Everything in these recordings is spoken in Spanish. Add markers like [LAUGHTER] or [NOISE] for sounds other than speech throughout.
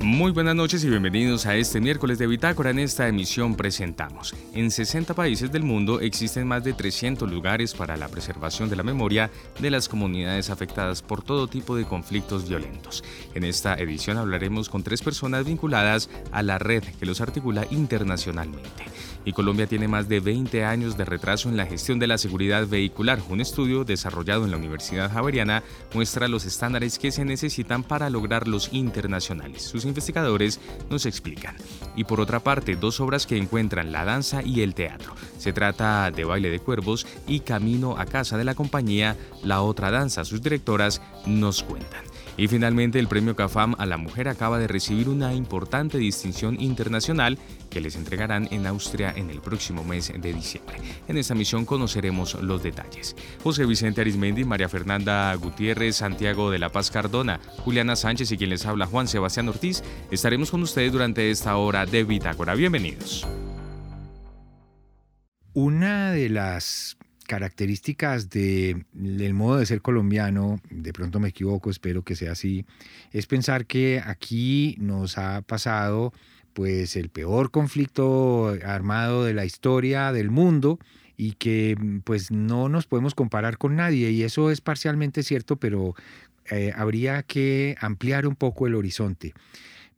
Muy buenas noches y bienvenidos a este miércoles de Bitácora. En esta emisión presentamos. En 60 países del mundo existen más de 300 lugares para la preservación de la memoria de las comunidades afectadas por todo tipo de conflictos violentos. En esta edición hablaremos con tres personas vinculadas a la red que los articula internacionalmente. Y Colombia tiene más de 20 años de retraso en la gestión de la seguridad vehicular. Un estudio desarrollado en la Universidad Javeriana muestra los estándares que se necesitan para lograrlos internacionales. Sus investigadores nos explican. Y por otra parte, dos obras que encuentran la danza y el teatro. Se trata de Baile de Cuervos y Camino a Casa de la compañía La Otra Danza. Sus directoras nos cuentan. Y finalmente el premio CAFAM a la mujer acaba de recibir una importante distinción internacional que les entregarán en Austria en el próximo mes de diciembre. En esta misión conoceremos los detalles. José Vicente Arismendi, María Fernanda Gutiérrez, Santiago de la Paz Cardona, Juliana Sánchez y quien les habla Juan Sebastián Ortiz, estaremos con ustedes durante esta hora de Bitácora. Bienvenidos. Una de las características del modo de ser colombiano, de pronto me equivoco, espero que sea así, es pensar que aquí nos ha pasado pues el peor conflicto armado de la historia del mundo y que pues no nos podemos comparar con nadie y eso es parcialmente cierto, pero eh, habría que ampliar un poco el horizonte.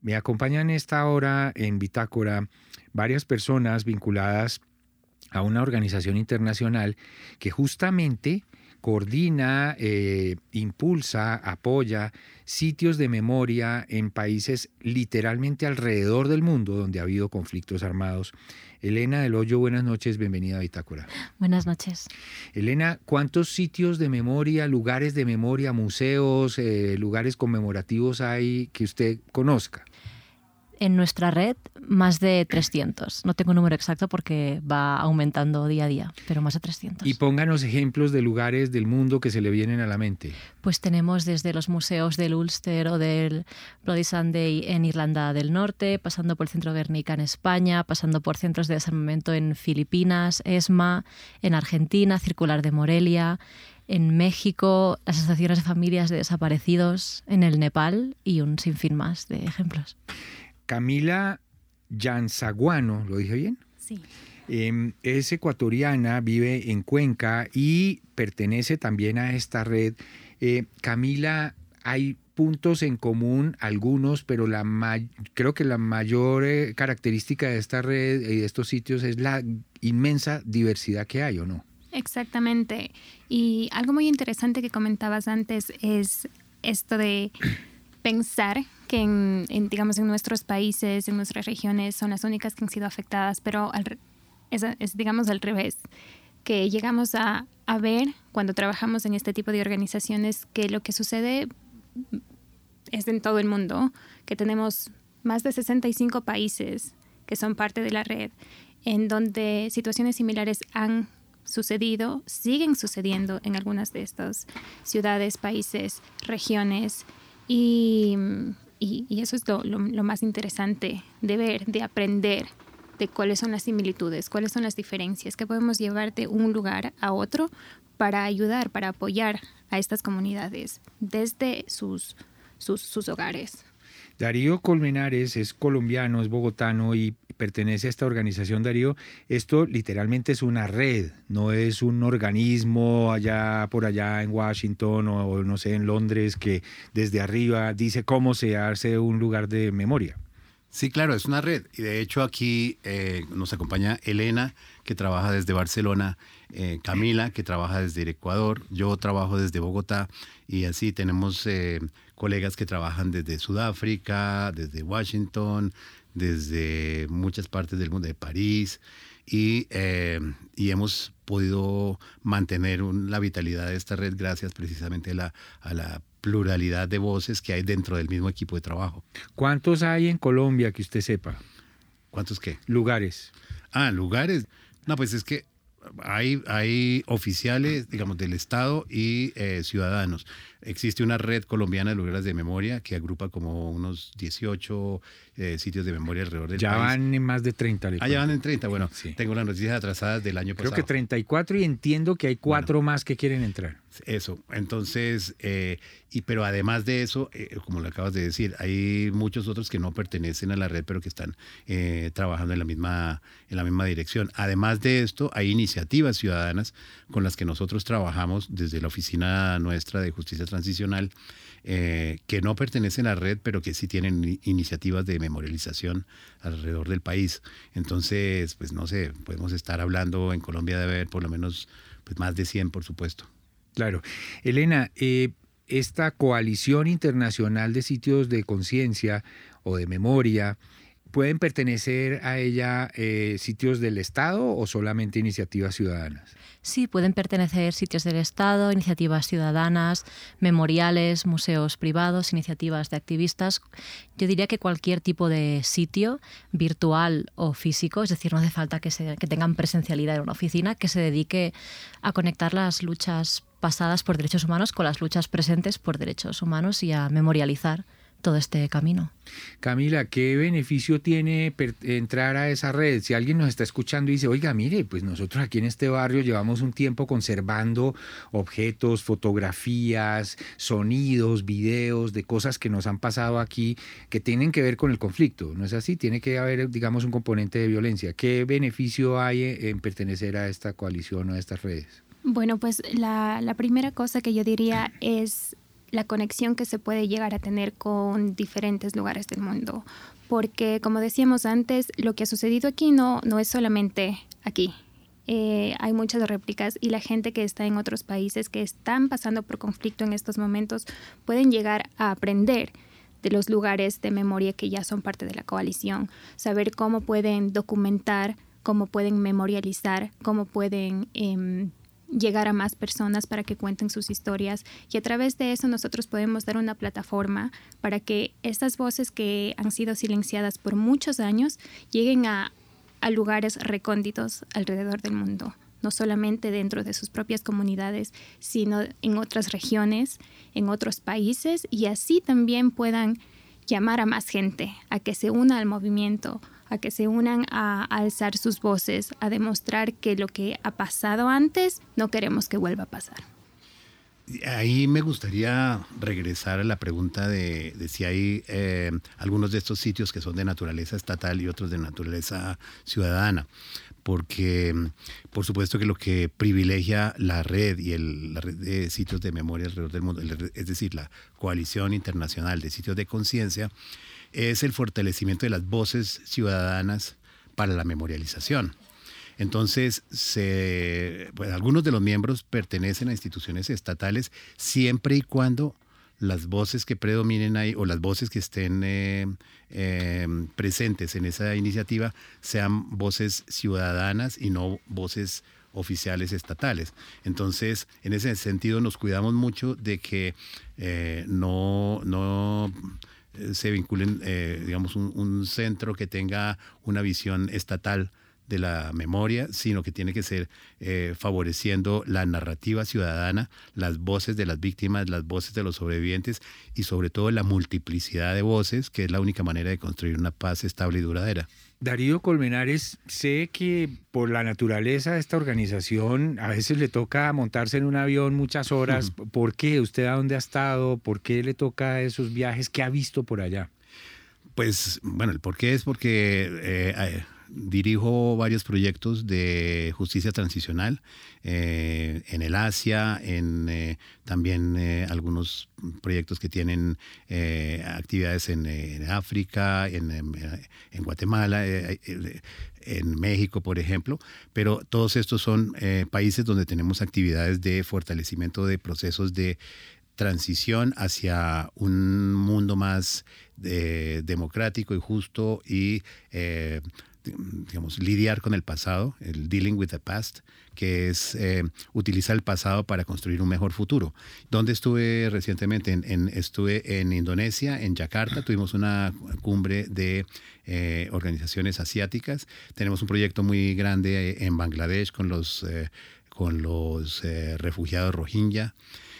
Me acompañan esta hora en Bitácora varias personas vinculadas a una organización internacional que justamente coordina, eh, impulsa, apoya sitios de memoria en países literalmente alrededor del mundo donde ha habido conflictos armados. Elena del Hoyo, buenas noches, bienvenida a Bitácora. Buenas noches. Elena, ¿cuántos sitios de memoria, lugares de memoria, museos, eh, lugares conmemorativos hay que usted conozca? En nuestra red más de 300. No tengo un número exacto porque va aumentando día a día, pero más de 300. Y pónganos ejemplos de lugares del mundo que se le vienen a la mente. Pues tenemos desde los museos del Ulster o del Bloody Sunday en Irlanda del Norte, pasando por el Centro Guernica en España, pasando por centros de desarmamento en Filipinas, ESMA, en Argentina, Circular de Morelia, en México, las asociaciones de familias de desaparecidos, en el Nepal y un sinfín más de ejemplos. Camila Yanzaguano, ¿lo dije bien? Sí. Em, es ecuatoriana, vive en Cuenca y pertenece también a esta red. Eh, Camila, hay puntos en común, algunos, pero la creo que la mayor eh, característica de esta red y de estos sitios es la inmensa diversidad que hay, ¿o no? Exactamente. Y algo muy interesante que comentabas antes es esto de pensar que en, digamos, en nuestros países, en nuestras regiones, son las únicas que han sido afectadas, pero es, digamos, al revés, que llegamos a, a ver cuando trabajamos en este tipo de organizaciones que lo que sucede es en todo el mundo, que tenemos más de 65 países que son parte de la red, en donde situaciones similares han sucedido, siguen sucediendo en algunas de estas ciudades, países, regiones, y, y, eso es lo, más interesante de ver, de aprender de cuáles son las similitudes, cuáles son las diferencias, que podemos llevar de un lugar a otro para ayudar, para apoyar a estas comunidades desde sus, sus, sus hogares. Darío Colmenares es colombiano, es bogotano y pertenece a esta organización Darío. Esto literalmente es una red, no es un organismo allá por allá en Washington o, no sé, en Londres que desde arriba dice cómo se hace un lugar de memoria. Sí, claro, es una red. Y de hecho aquí eh, nos acompaña Elena, que trabaja desde Barcelona, eh, Camila, que trabaja desde Ecuador, yo trabajo desde Bogotá y así tenemos eh, colegas que trabajan desde Sudáfrica, desde Washington, desde muchas partes del mundo, de París, y, eh, y hemos podido mantener la vitalidad de esta red gracias precisamente a la, a la pluralidad de voces que hay dentro del mismo equipo de trabajo. ¿Cuántos hay en Colombia que usted sepa? ¿Cuántos qué? Lugares. Ah, lugares. No, pues es que hay, hay oficiales, digamos, del Estado y eh, ciudadanos. Existe una red colombiana de lugares de memoria que agrupa como unos 18 eh, sitios de memoria alrededor del ya país. Ya van en más de 30. Ah, ya van en 30. Bueno, tengo las noticias atrasadas del año pasado. Creo que 34 y entiendo que hay cuatro más que quieren entrar. Eso. Entonces, eh, y pero además de eso, eh, como lo acabas de decir, hay muchos otros que no pertenecen a la red, pero que están trabajando en la misma en la misma dirección. Además de esto, hay iniciativas ciudadanas con las que nosotros trabajamos desde la oficina nuestra de justicia transicional eh, que no pertenecen a la red, pero que sí tienen iniciativas de memorialización alrededor del país. Entonces, pues no sé, podemos estar hablando en Colombia de haber por lo menos pues, más de 100, por supuesto. Claro. Elena, eh, esta coalición internacional de sitios de conciencia o de memoria, ¿pueden pertenecer a ella eh, sitios del Estado o solamente iniciativas ciudadanas? Sí, pueden pertenecer sitios del Estado, iniciativas ciudadanas, memoriales, museos privados, iniciativas de activistas. Yo diría que cualquier tipo de sitio, virtual o físico, es decir, no hace falta que, que tengan presencialidad en una oficina, que se dedique a conectar las luchas pasadas por derechos humanos con las luchas presentes por derechos humanos y a memorializar todo este camino. Camila, ¿qué beneficio tiene entrar a esa red? Si alguien nos está escuchando y dice, oiga, mire, pues nosotros aquí en este barrio llevamos un tiempo conservando objetos, fotografías, sonidos, videos de cosas que nos han pasado aquí que tienen que ver con el conflicto, ¿no es así? Tiene que haber, digamos, un componente de violencia. ¿Qué beneficio hay en pertenecer a esta coalición o a estas redes? Bueno, pues la, la primera cosa que yo diría es la conexión que se puede llegar a tener con diferentes lugares del mundo. Porque, como decíamos antes, lo que ha sucedido aquí no, no es solamente aquí. Eh, hay muchas réplicas y la gente que está en otros países que están pasando por conflicto en estos momentos pueden llegar a aprender de los lugares de memoria que ya son parte de la coalición, saber cómo pueden documentar, cómo pueden memorializar, cómo pueden em, llegar a más personas para que cuenten sus historias y a través de eso nosotros podemos dar una plataforma para que estas voces que han sido silenciadas por muchos años lleguen a, a lugares recónditos alrededor del mundo no solamente dentro de sus propias comunidades, sino en otras regiones, en otros países, y así también puedan llamar a más gente a que se una al movimiento, a que se unan a, alzar sus voces, a demostrar que lo que ha pasado antes no queremos que vuelva a pasar. Ahí me gustaría regresar a la pregunta de, si hay eh, algunos de estos sitios que son de naturaleza estatal y otros de naturaleza ciudadana, porque por supuesto que lo que privilegia la red y el, la red de sitios de memoria alrededor del mundo, es decir, la coalición internacional de sitios de conciencia, es el fortalecimiento de las voces ciudadanas para la memorialización. Entonces, pues, algunos de los miembros pertenecen a instituciones estatales siempre y cuando las voces que predominen ahí o las voces que estén eh, eh, presentes en esa iniciativa sean voces ciudadanas y no voces oficiales estatales. Entonces, en ese sentido, nos cuidamos mucho de que eh, no, no se vinculen, eh, digamos, un, centro que tenga una visión estatal de la memoria, sino que tiene que ser eh, favoreciendo la narrativa ciudadana, las voces de las víctimas, las voces de los sobrevivientes y sobre todo la multiplicidad de voces, que es la única manera de construir una paz estable y duradera. Darío Colmenares, sé que por la naturaleza de esta organización a veces le toca montarse en un avión muchas horas. ¿Por qué? ¿Usted a dónde ha estado? ¿Por qué le toca esos viajes? ¿Qué ha visto por allá? Pues bueno, el por qué es porque eh, dirijo varios proyectos de justicia transicional eh, en el Asia, en eh, también eh, algunos proyectos que tienen actividades en, África, en, en Guatemala, en México, por ejemplo, pero todos estos son países donde tenemos actividades de fortalecimiento de procesos de transición hacia un mundo más democrático y justo y digamos, lidiar con el pasado, el dealing with the past, que es eh, utilizar el pasado para construir un mejor futuro. ¿Dónde estuve recientemente? En, estuve en Indonesia, en Yakarta, [CLEARS THROAT] tuvimos una cumbre de eh, organizaciones asiáticas. Tenemos un proyecto muy grande en Bangladesh con los, con los refugiados Rohingya.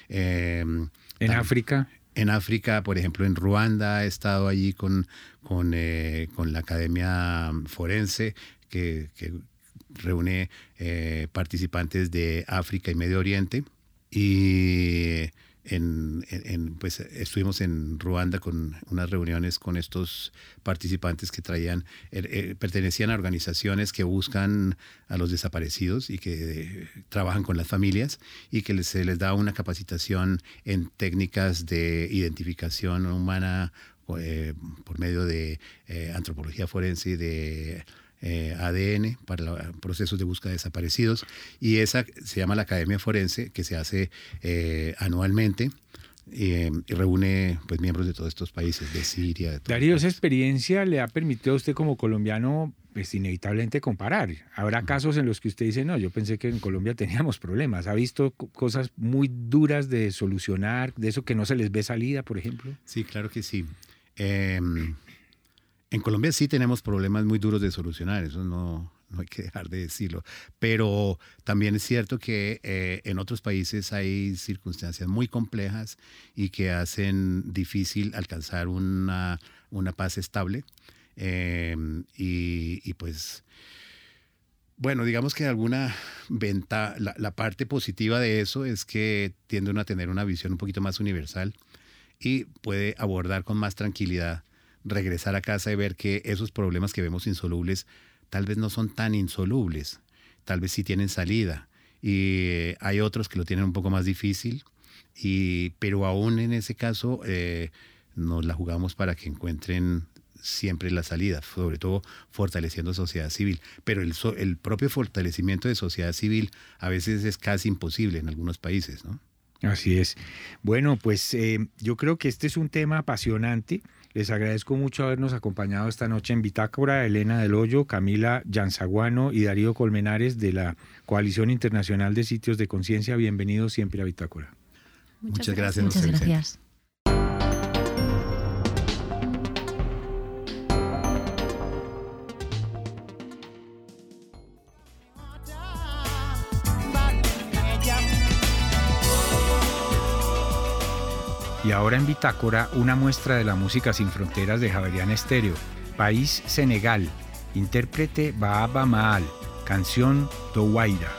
en África en África, por ejemplo, en Ruanda, he estado allí con, con, eh, la Academia Forense, que, reúne eh, participantes de África y Medio Oriente. Y en, pues estuvimos en Ruanda con unas reuniones con estos participantes que traían, er, eh, pertenecían a organizaciones que buscan a los desaparecidos y que trabajan con las familias y que se les da una capacitación en técnicas de identificación humana eh, por medio de eh, antropología forense y de eh, ADN para procesos de búsqueda de desaparecidos y esa se llama la Academia Forense que se hace eh, anualmente y reúne pues miembros de todos estos países, de Siria. De Darío, esa experiencia le ha permitido a usted como colombiano pues inevitablemente comparar. Habrá casos en los que usted dice, no, yo pensé que en Colombia teníamos problemas. ¿Ha visto cosas muy duras de solucionar, de eso que no se les ve salida, por ejemplo? Sí, claro que sí. Eh, en Colombia sí tenemos problemas muy duros de solucionar, eso no, hay que dejar de decirlo. Pero también es cierto que eh, en otros países hay circunstancias muy complejas y que hacen difícil alcanzar una, paz estable. Em, y, pues, bueno, digamos que alguna venta, la, la, parte positiva de eso es que tienden a tener una visión un poquito más universal y puede abordar con más tranquilidad regresar a casa y ver que esos problemas que vemos insolubles tal vez no son tan insolubles, tal vez sí tienen salida. Y hay otros que lo tienen un poco más difícil, y, pero aún en ese caso eh, nos la jugamos para que encuentren siempre la salida, sobre todo fortaleciendo sociedad civil. Pero el, el propio fortalecimiento de sociedad civil a veces es casi imposible en algunos países, ¿no? Así es. Bueno, pues eh, yo creo que este es un tema apasionante. Les agradezco mucho habernos acompañado esta noche en Bitácora, Elena del Hoyo, Camila Yanzaguano y Darío Colmenares de la Coalición Internacional de Sitios de Conciencia. Bienvenidos siempre a Bitácora. Muchas, gracias. Muchas gracias. Y ahora en Bitácora, una muestra de la música sin fronteras de Javerian Estéreo. País Senegal. Intérprete Baaba Maal. Canción Dowaira.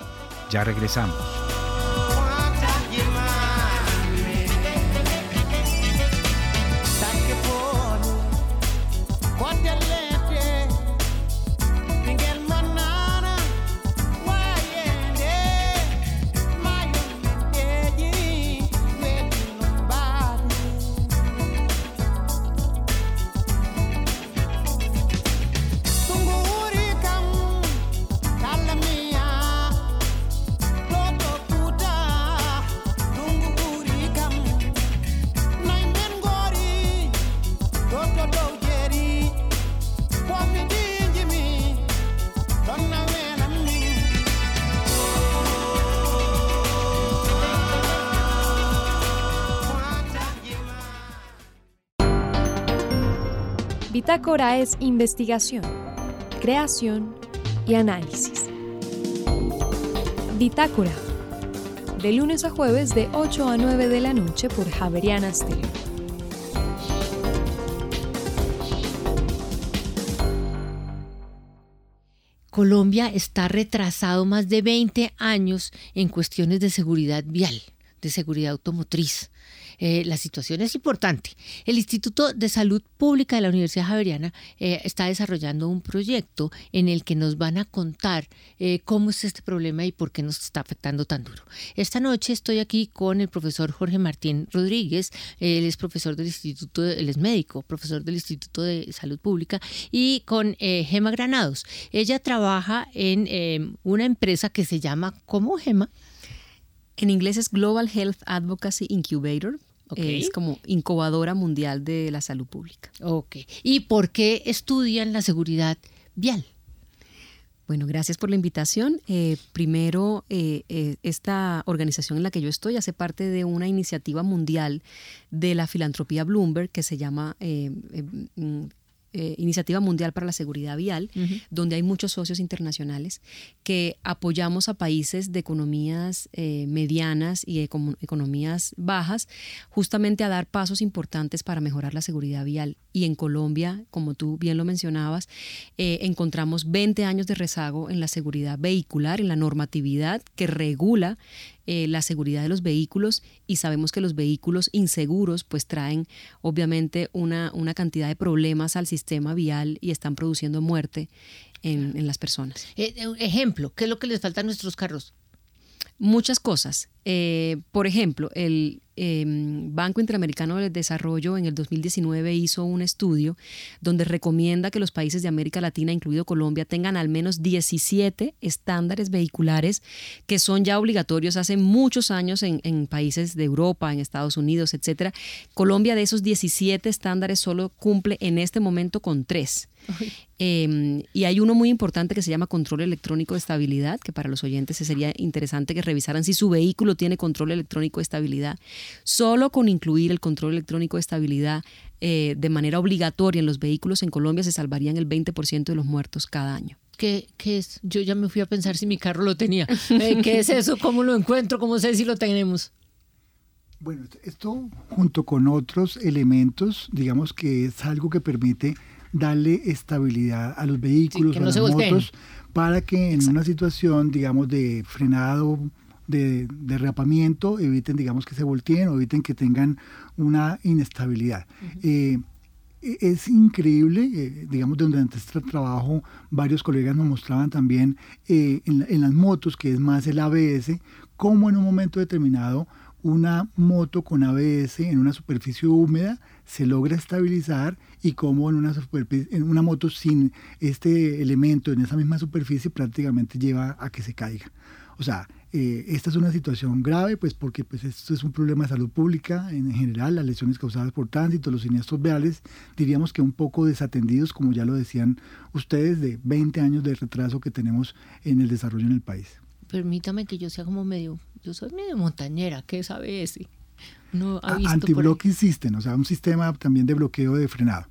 Ya regresamos. Bitácora es investigación, creación y análisis. Bitácora, de lunes a jueves de 8 a 9 de la noche por Javeriana Stereo. Colombia está retrasado más de 20 años en cuestiones de seguridad vial, de seguridad automotriz. Eh, la situación es importante. El Instituto de Salud Pública de la Universidad Javeriana eh, está desarrollando un proyecto en el que nos van a contar eh, cómo es este problema y por qué nos está afectando tan duro. Esta noche estoy aquí con el profesor Jorge Martín Rodríguez, él es profesor del Instituto, él es médico, profesor del Instituto de Salud Pública, y con Gema Granados. Ella trabaja en una empresa que se llama, ¿cómo Gema? En inglés es Global Health Advocacy Incubator, es como incubadora mundial de la salud pública. Ok. ¿Y por qué estudian la seguridad vial? Bueno, gracias por la invitación. Eh, primero, eh, eh, esta organización en la que yo estoy hace parte de una iniciativa mundial de la filantropía Bloomberg que se llama mm, eh, Iniciativa Mundial para la Seguridad Vial, donde hay muchos socios internacionales que apoyamos a países de economías eh, medianas y economías bajas, justamente a dar pasos importantes para mejorar la seguridad vial. Y en Colombia, como tú bien lo mencionabas, eh, encontramos 20 años de rezago en la seguridad vehicular, en la normatividad que regula eh, la seguridad de los vehículos y sabemos que los vehículos inseguros pues traen obviamente una, una cantidad de problemas al sistema vial y están produciendo muerte en, las personas. Eh, ejemplo, ¿qué es lo que les falta a nuestros carros? Muchas cosas. Eh, por ejemplo, el em, Banco Interamericano de Desarrollo en el 2019 hizo un estudio donde recomienda que los países de América Latina, incluido Colombia, tengan al menos 17 estándares vehiculares que son ya obligatorios hace muchos años en, países de Europa, en Estados Unidos, etc. Colombia de esos 17 estándares solo cumple en este momento con tres. Em, y hay uno muy importante que se llama control electrónico de estabilidad, que para los oyentes sería interesante que revisaran si su vehículo tiene control electrónico de estabilidad. Solo con incluir el control electrónico de estabilidad eh, de manera obligatoria en los vehículos en Colombia se salvarían el 20% de los muertos cada año. ¿Qué, ¿Qué, es? Yo ya me fui a pensar si mi carro lo tenía. Eh, ¿Qué es eso? ¿Cómo lo encuentro? ¿Cómo sé si lo tenemos? Bueno, esto junto con otros elementos, digamos que es algo que permite darle estabilidad a los vehículos, a las motos, para que en una situación, digamos, de frenado de, derrapamiento, eviten, digamos, que se volteen o eviten que tengan una inestabilidad. Eh, e, es increíble, eh, digamos, durante este trabajo varios colegas nos mostraban también eh, en, en, las motos, que es más el ABS, cómo en un momento determinado una moto con ABS en una superficie húmeda se logra estabilizar y cómo en una, en una moto sin este elemento en esa misma superficie prácticamente lleva a que se caiga. O sea, eh, esta es una situación grave, pues porque pues, esto es un problema de salud pública en general, las lesiones causadas por tránsito, los siniestros viales, diríamos que un poco desatendidos, como ya lo decían ustedes, de 20 años de retraso que tenemos en el desarrollo en el país. Permítame que yo sea como medio, yo soy medio montañera, ¿qué sabe ese? No ha System, o sea, un sistema también de bloqueo de frenado.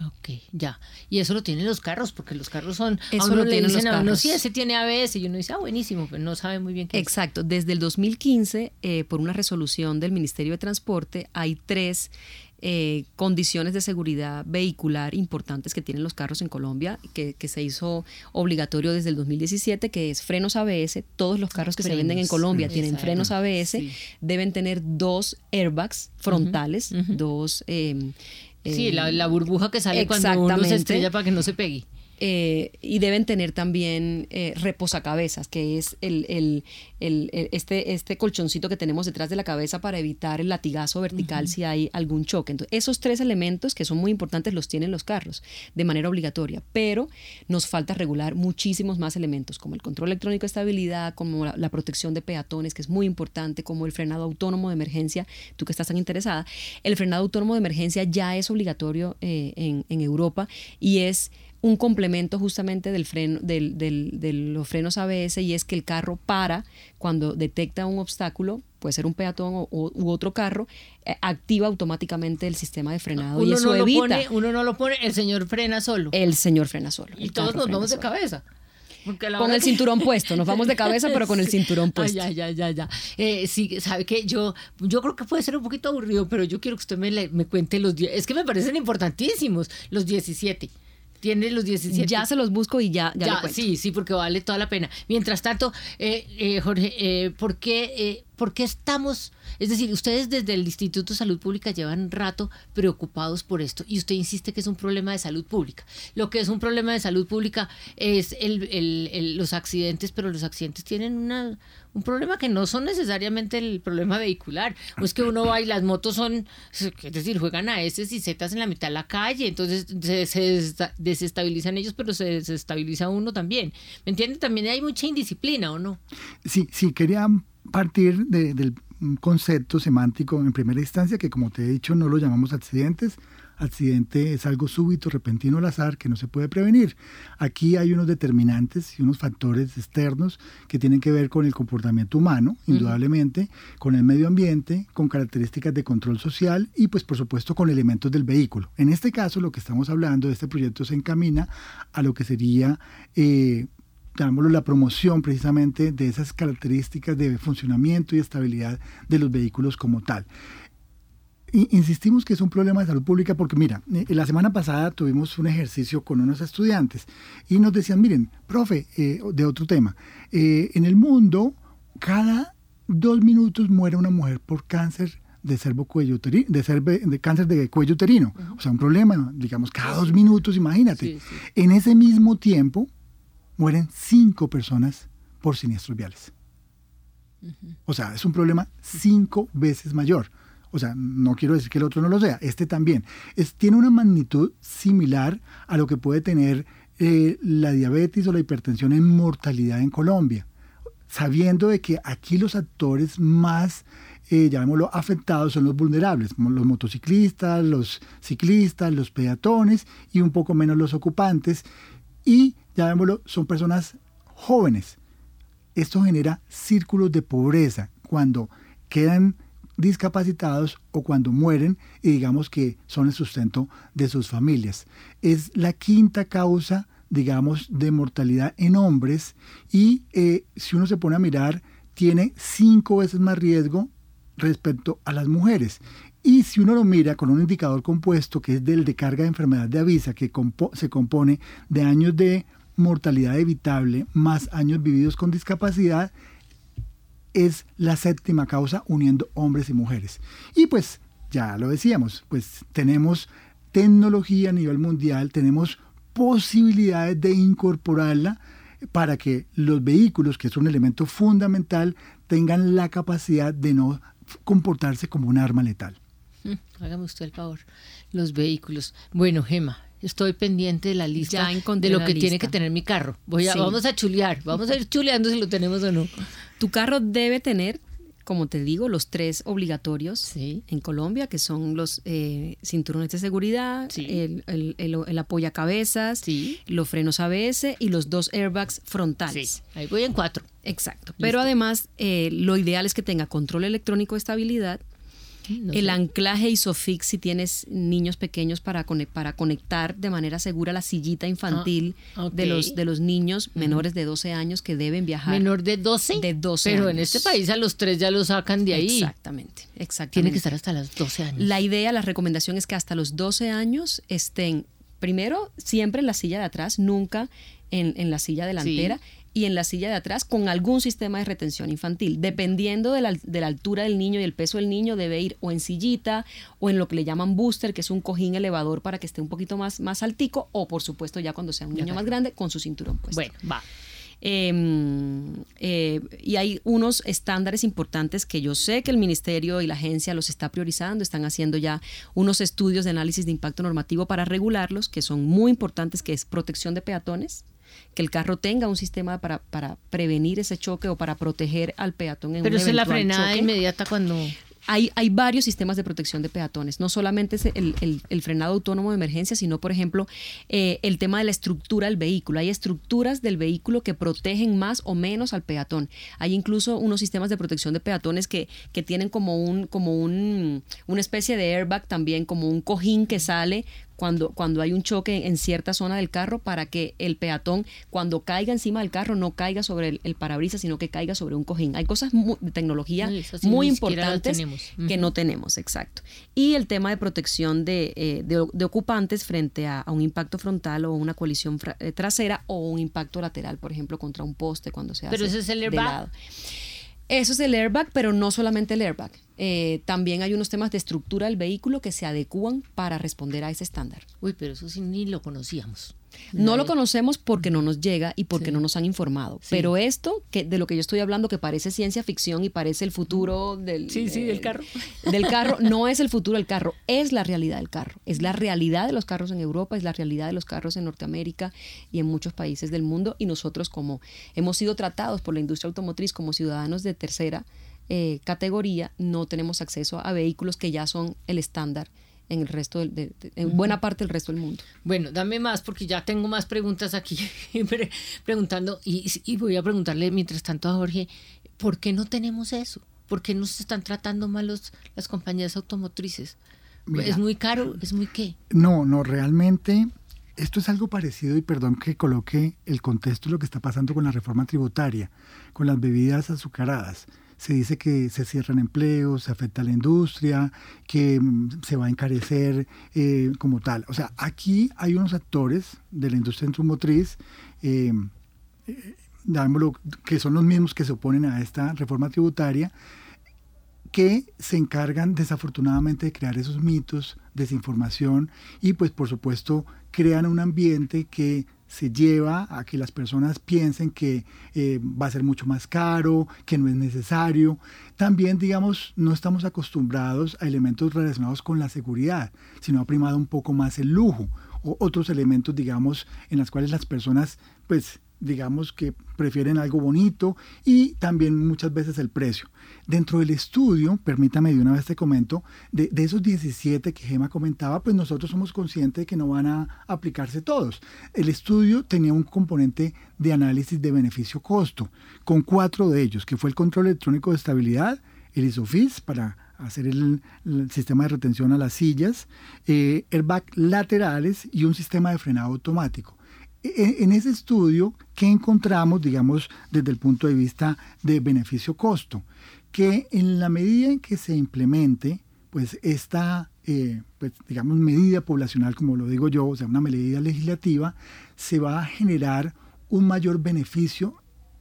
Ok, ya. Y eso lo tienen los carros, porque los carros son. Eso lo tienen los carros. sí, ese tiene ABS. Y uno dice, ah, buenísimo, pero no sabe muy bien qué Exacto. Desde el 2015, eh, por una resolución del Ministerio de Transporte, hay tres eh, condiciones de seguridad vehicular importantes que tienen los carros en Colombia, que, se hizo obligatorio desde el 2017, que es frenos ABS. Todos los carros que se venden en Colombia tienen frenos ABS, deben tener dos airbags frontales, dos em, Sí, la, la, burbuja que sale cuando uno se estrella para que no se pegue. Eh, y deben tener también eh, reposacabezas, que es el, el, el, este, este colchoncito que tenemos detrás de la cabeza para evitar el latigazo vertical si hay algún choque. Entonces, esos tres elementos que son muy importantes los tienen los carros de manera obligatoria, pero nos falta regular muchísimos más elementos, como el control electrónico de estabilidad, como la, protección de peatones, que es muy importante, como el frenado autónomo de emergencia, tú que estás tan interesada. El frenado autónomo de emergencia ya es obligatorio eh, en, en Europa y es un complemento justamente del freno, del, del, de los frenos ABS y es que el carro para cuando detecta un obstáculo, puede ser un peatón o, u otro carro, eh, activa automáticamente el sistema de frenado y eso evita. uno no lo pone, el señor frena solo. El señor frena solo. Y todos nos vamos de cabeza. Con el cinturón [LAUGHS] puesto, nos vamos de cabeza, pero con el cinturón puesto. ya, ya, ya, ya. Eh, sí, sabe que yo, yo creo que puede ser un poquito aburrido, pero yo quiero que usted me, me cuente los 10. Es que me parecen importantísimos los 17 tiene los 17. Ya se los busco y ya, ya, Sí, sí, porque vale toda la pena. Mientras tanto, eh, eh, Jorge, eh, ¿por, qué, ¿por qué estamos, es decir, ustedes desde el Instituto de Salud Pública llevan rato preocupados por esto y usted insiste que es un problema de salud pública. Lo que es un problema de salud pública es el, los accidentes, pero los accidentes tienen una, un problema que no son necesariamente el problema vehicular. O es que uno va y las motos son, es decir, juegan a S y Z en la mitad de la calle, entonces se, desestabilizan ellos, pero se desestabiliza uno también. ¿Me entiende? También hay mucha indisciplina, ¿o no? Sí, sí, quería partir del concepto semántico en primera instancia, que como te he dicho no lo llamamos accidentes, accidente es algo súbito, repentino al azar, que no se puede prevenir. Aquí hay unos determinantes y unos factores externos que tienen que ver con el comportamiento humano, indudablemente, con el medio ambiente, con características de control social y pues por supuesto con elementos del vehículo. En este caso lo que estamos hablando de este proyecto se encamina a lo que sería... Eh, llamémoslo la promoción precisamente de esas características de funcionamiento y estabilidad de los vehículos como tal insistimos que es un problema de salud pública porque, mira, eh, la semana pasada tuvimos un ejercicio con unos estudiantes y nos decían, miren, profe, eh, de otro tema, eh, en el mundo cada dos minutos muere una mujer por cáncer de cervo cuello uterino, de, de cáncer de cuello uterino. O sea, un problema, digamos, cada dos minutos, imagínate. En ese mismo tiempo mueren cinco personas por siniestros viales. O sea, es un problema cinco veces mayor. O sea, no quiero decir que el otro no lo sea, este también. Es, tiene una magnitud similar a lo que puede tener eh, la diabetes o la hipertensión en mortalidad en Colombia, sabiendo de que aquí los actores más, eh, llamémoslo, afectados son los vulnerables, los motociclistas, los ciclistas, los peatones y un poco menos los ocupantes. Y, llamémoslo, son personas jóvenes. Esto genera círculos de pobreza cuando quedan discapacitados o cuando mueren y digamos que son el sustento de sus familias. Es la quinta causa, digamos, de mortalidad en hombres y eh, si uno se pone a mirar, tiene cinco veces más riesgo respecto a las mujeres. Y si uno lo mira con un indicador compuesto que es del de carga de enfermedad de avisa, que se compone de años de mortalidad evitable más años vividos con discapacidad, es la séptima causa uniendo hombres y mujeres. Y pues ya lo decíamos, pues tenemos tecnología a nivel mundial, tenemos posibilidades de incorporarla para que los vehículos, que es un elemento fundamental, tengan la capacidad de no comportarse como un arma letal. Hágame usted el favor. Los vehículos. Bueno, Gema, estoy pendiente de la lista de lo que tiene que tener mi carro. Voy a, Vamos a chulear, vamos a ir chuleando si lo tenemos o no. Tu carro debe tener, como te digo, los tres obligatorios en Colombia, que son los eh, cinturones de seguridad, el, el, el, apoyacabezas, los frenos ABS y los dos airbags frontales. Ahí voy en cuatro. Exacto. Pero además, eh, lo ideal es que tenga control electrónico de estabilidad, el anclaje ISOFIX si tienes niños pequeños para, para conectar de manera segura la sillita infantil ah, de, los, de los niños menores de 12 años que deben viajar. ¿Menor de 12? De 12 Pero en este país a los 3 ya lo sacan de ahí. Exactamente, exactamente. Tiene que estar hasta los 12 años. La idea, la recomendación es que hasta los 12 años estén, primero, siempre en la silla de atrás, nunca en, la silla delantera y en la silla de atrás con algún sistema de retención infantil. Dependiendo de la, altura del niño y el peso del niño, debe ir o en sillita o en lo que le llaman booster, que es un cojín elevador para que esté un poquito más, más altico, o por supuesto ya cuando sea un niño más grande con su cinturón puesto. Bueno, va. Em, eh, y hay unos estándares importantes que yo sé que el ministerio y la agencia los está priorizando, están haciendo ya unos estudios de análisis de impacto normativo para regularlos, que son muy importantes, que es protección de peatones, que el carro tenga un sistema para, para prevenir ese choque o para proteger al peatón en Pero un es la frenada inmediata cuando hay, hay, varios sistemas de protección de peatones. No solamente es el, el, frenado autónomo de emergencia, sino, por ejemplo, eh, el tema de la estructura del vehículo. Hay estructuras del vehículo que protegen más o menos al peatón. Hay incluso unos sistemas de protección de peatones que, que tienen como un, como un, una especie de airbag también, como un cojín que sale cuando, cuando hay un choque en cierta zona del carro para que el peatón cuando caiga encima del carro no caiga sobre el, parabrisas, sino que caiga sobre un cojín. Hay cosas de tecnología muy importantes que no tenemos, exacto. Y el tema de protección de, eh, de, ocupantes frente a, un impacto frontal o una colisión eh, trasera o un impacto lateral, por ejemplo, contra un poste cuando se hace Pero ese es el airbag. Eso es el airbag, pero no solamente el airbag. Eh, también hay unos temas de estructura del vehículo que se adecúan para responder a ese estándar. Uy, pero eso sí ni lo conocíamos. No lo conocemos porque no nos llega y porque no nos han informado. Pero esto, que de lo que yo estoy hablando, que parece ciencia ficción y parece el futuro del, sí, sí, del carro. Del carro, no [LAUGHS] es el futuro del carro, es la realidad del carro. Es la realidad de los carros en Europa, es la realidad de los carros en Norteamérica y en muchos países del mundo. Y nosotros, como hemos sido tratados por la industria automotriz como ciudadanos de tercera eh, categoría, no tenemos acceso a vehículos que ya son el estándar en el resto de, en buena parte del resto del mundo. Bueno, dame más porque ya tengo más preguntas aquí [LAUGHS] preguntando y, y, voy a preguntarle mientras tanto a Jorge, ¿por qué no tenemos eso? ¿Por qué nos están tratando mal los, las compañías automotrices? ¿Es muy caro? ¿Es muy qué? No, no, realmente esto es algo parecido y perdón que coloque el contexto de lo que está pasando con la reforma tributaria, con las bebidas azucaradas se dice que se cierran empleos, se afecta a la industria, que mm, se va a encarecer eh, como tal. O sea, aquí hay unos actores de la industria automotriz, eh, eh que son los mismos que se oponen a esta reforma tributaria, que se encargan desafortunadamente de crear esos mitos, desinformación y pues por supuesto crean un ambiente que se lleva a que las personas piensen que eh, va a ser mucho más caro, que no es necesario. También, digamos, no estamos acostumbrados a elementos relacionados con la seguridad, sino ha primado un poco más el lujo o otros elementos, digamos, en las cuales las personas, pues, digamos que prefieren algo bonito y también muchas veces el precio. Dentro del estudio, permítame de una vez te comento, de, esos 17 que Gema comentaba, pues nosotros somos conscientes de que no van a aplicarse todos. El estudio tenía un componente de análisis de beneficio-costo, con cuatro de ellos, que fue el control electrónico de estabilidad, el ISOFIS para hacer el, sistema de retención a las sillas, eh, airbag laterales y un sistema de frenado automático. E, en ese estudio, ¿qué encontramos, digamos, desde el punto de vista de beneficio-costo? Que en la medida en que se implemente, pues esta, eh, pues, digamos, medida poblacional, como lo digo yo, o sea, una medida legislativa, se va a generar un mayor beneficio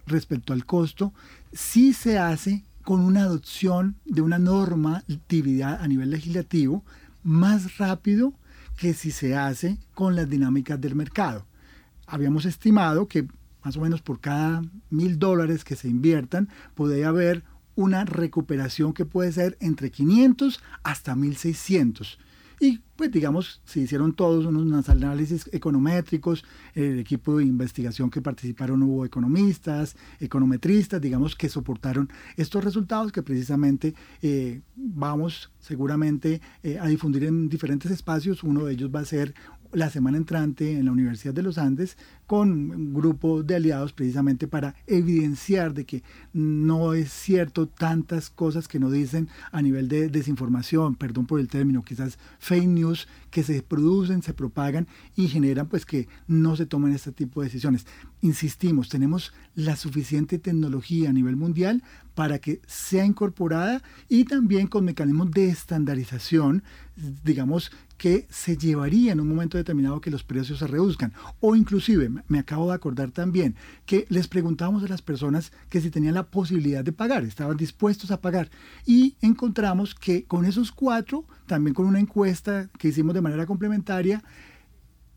respecto al costo si se hace con una adopción de una normatividad a nivel legislativo más rápido que si se hace con las dinámicas del mercado habíamos estimado que más o menos por cada mil dólares que se inviertan, podría haber una recuperación que puede ser entre 500 hasta 1600. Y pues digamos, se hicieron todos unos análisis econométricos, el equipo de investigación que participaron hubo economistas, econometristas, digamos, que soportaron estos resultados que precisamente eh, vamos seguramente eh, a difundir en diferentes espacios. Uno de ellos va a ser la semana entrante en la Universidad de los Andes con un grupo de aliados precisamente para evidenciar de que no es cierto tantas cosas que no dicen a nivel de desinformación, perdón por el término, quizás fake news que se producen, se propagan y generan pues que no se tomen este tipo de decisiones. Insistimos, tenemos la suficiente tecnología a nivel mundial para que sea incorporada y también con mecanismos de estandarización, digamos, que se llevaría en un momento determinado que los precios se reduzcan. O inclusive, me acabo de acordar también, que les preguntábamos a las personas que si tenían la posibilidad de pagar, estaban dispuestos a pagar. Y encontramos que con esos cuatro, también con una encuesta que hicimos de manera complementaria,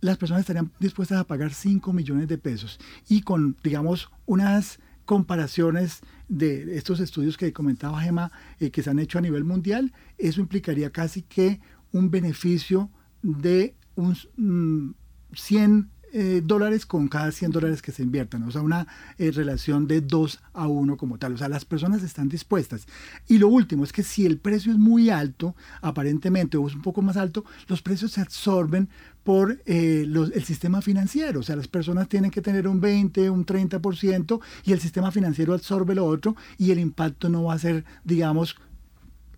las personas estarían dispuestas a pagar 5 millones de pesos. Y con, digamos, unas comparaciones de estos estudios que comentaba Gemma, eh, que se han hecho a nivel mundial, eso implicaría casi que un beneficio de un 100 mm, eh, dólares con cada 100 dólares que se inviertan, o sea, una eh, relación de 2 a 1 como tal, o sea, las personas están dispuestas. Y lo último es que si el precio es muy alto, aparentemente, o es un poco más alto, los precios se absorben por eh, el sistema financiero. O sea, las personas tienen que tener un 20, un 30% y el sistema financiero absorbe lo otro y el impacto no va a ser, digamos,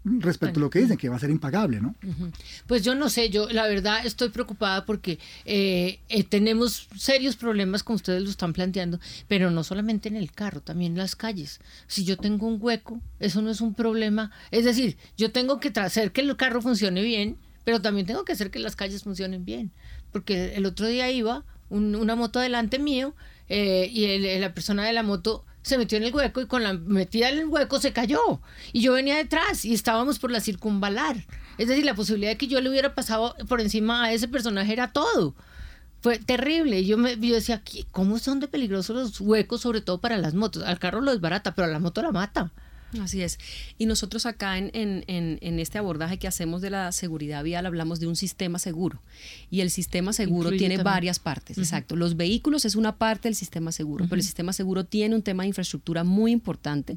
respecto a lo que dicen, que va a ser impagable, ¿no? Pues yo no sé, yo la verdad estoy preocupada porque eh, eh, tenemos serios problemas, como ustedes lo están planteando, pero no solamente en el carro, también en las calles. Si yo tengo un hueco, eso no es un problema. Es decir, yo tengo que hacer que el carro funcione bien, pero también tengo que hacer que las calles funcionen bien. Porque el otro día iba una moto delante mío eh, y la persona de la moto se metió en el hueco y con la metida en el hueco se cayó. Y yo venía detrás y estábamos por la circunvalar. Es decir, la posibilidad de que yo le hubiera pasado por encima a ese personaje era todo. Fue terrible. Yo, me, yo decía, ¿cómo son de peligrosos los huecos, sobre todo para las motos? Al carro lo desbarata, pero a la moto la mata. Así es. Y nosotros acá en, en, en, este abordaje que hacemos de la seguridad vial hablamos de un sistema seguro. Y el sistema seguro tiene varias partes, exacto. Los vehículos es una parte del sistema seguro, pero el sistema seguro tiene un tema de infraestructura muy importante,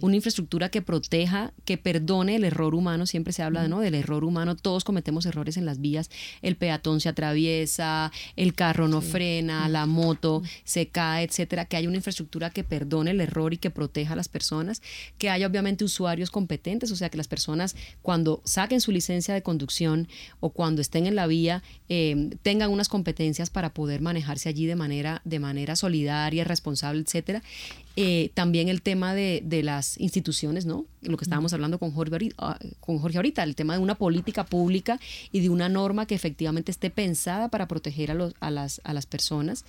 Una infraestructura que proteja, que perdone el error humano. Siempre se habla ¿no? del error humano. Todos cometemos errores en las vías. El peatón se atraviesa, el carro no frena, la moto se cae, etcétera. Que haya una infraestructura que perdone el error y que proteja a las personas. Que que haya obviamente usuarios competentes, o sea, que las personas cuando saquen su licencia de conducción o cuando estén en la vía eh, tengan unas competencias para poder manejarse allí de manera, de manera solidaria, responsable, etcétera. Eh, también el tema de, las instituciones, ¿no? Lo que estábamos hablando con Jorge, ah, con Jorge ahorita, el tema de una política pública y de una norma que efectivamente esté pensada para proteger a, los, a, las, a las personas.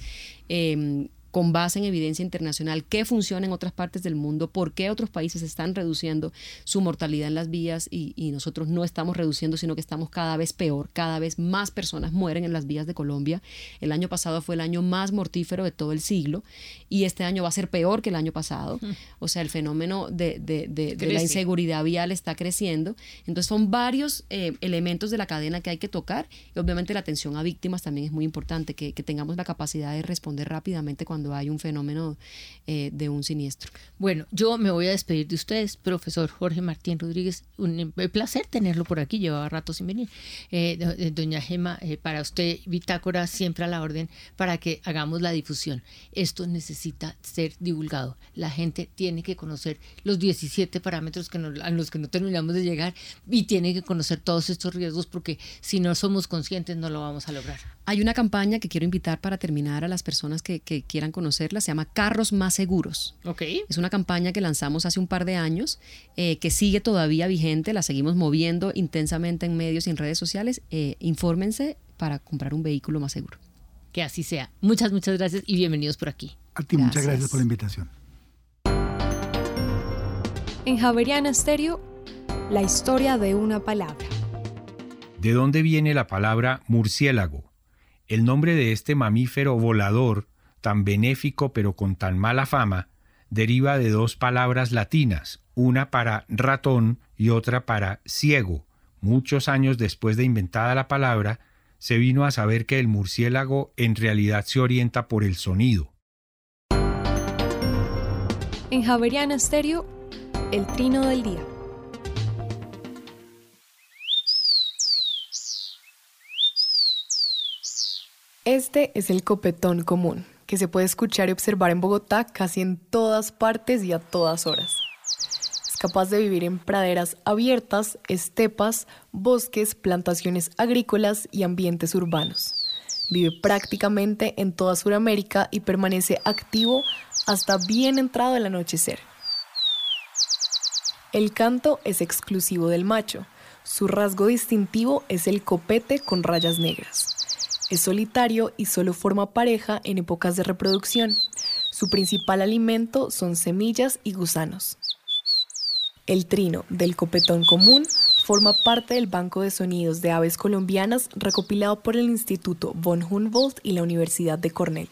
Eh, con base en evidencia internacional, qué funciona en otras partes del mundo, por qué otros países están reduciendo su mortalidad en las vías y, nosotros no estamos reduciendo, sino que estamos cada vez peor, cada vez más personas mueren en las vías de Colombia. El año pasado fue el año más mortífero de todo el siglo y este año va a ser peor que el año pasado. O sea, el fenómeno de, la inseguridad vial está creciendo. Entonces son varios eh, elementos de la cadena que hay que tocar y obviamente la atención a víctimas también es muy importante, que tengamos la capacidad de responder rápidamente cuando hay un fenómeno eh, de un siniestro. Bueno, yo me voy a despedir de ustedes, profesor Jorge Martín Rodríguez. Un placer tenerlo por aquí, llevaba rato sin venir. Eh, doña Gema, eh, para usted, Bitácora siempre a la orden para que hagamos la difusión. Esto necesita ser divulgado. La gente tiene que conocer los 17 parámetros que a los que no terminamos de llegar y tiene que conocer todos estos riesgos porque si no somos conscientes no lo vamos a lograr. Hay una campaña que quiero invitar para terminar a las personas que, que quieran conocerla, se llama Carros Más Seguros. Okay. Es una campaña que lanzamos hace un par de años, eh, que sigue todavía vigente, la seguimos moviendo intensamente en medios y en redes sociales. Eh, infórmense para comprar un vehículo más seguro. Que así sea. Muchas, muchas gracias y bienvenidos por aquí. A ti, muchas gracias por la invitación. En Javeriana Stereo, la historia de una palabra. ¿De dónde viene la palabra murciélago? El nombre de este mamífero volador tan benéfico pero con tan mala fama, deriva de dos palabras latinas, una para ratón y otra para ciego. Muchos años después de inventada la palabra, se vino a saber que el murciélago en realidad se orienta por el sonido. En Javeriana Stereo, el trino del día. Este es el copetón común que se puede escuchar y observar en Bogotá casi en todas partes y a todas horas. Es capaz de vivir en praderas abiertas, estepas, bosques, plantaciones agrícolas y ambientes urbanos. Vive prácticamente en toda Sudamérica y permanece activo hasta bien entrado el anochecer. El canto es exclusivo del macho. Su rasgo distintivo es el copete con rayas negras. Es solitario y solo forma pareja en épocas de reproducción. Su principal alimento son semillas y gusanos. El trino del copetón común forma parte del banco de sonidos de aves colombianas recopilado por el Instituto von Humboldt y la Universidad de Cornell.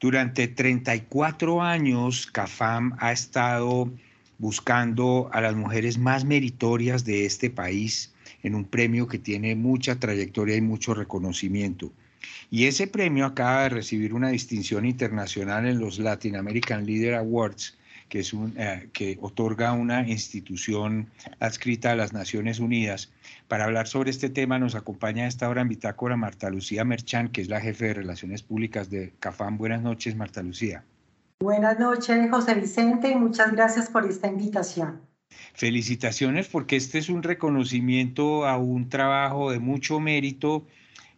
Durante 34 años, CAFAM ha estado buscando a las mujeres más meritorias de este país en un premio que tiene mucha trayectoria y mucho reconocimiento. Y ese premio acaba de recibir una distinción internacional en los Latin American Leader Awards, que, es un, eh, que otorga una institución adscrita a las Naciones Unidas. Para hablar sobre este tema nos acompaña a esta hora en Bitácora Marta Lucía Merchán, que es la jefe de Relaciones Públicas de CAFAM. Buenas noches, Marta Lucía. Buenas noches, José Vicente, y muchas gracias por esta invitación. Felicitaciones porque este es un reconocimiento a un trabajo de mucho mérito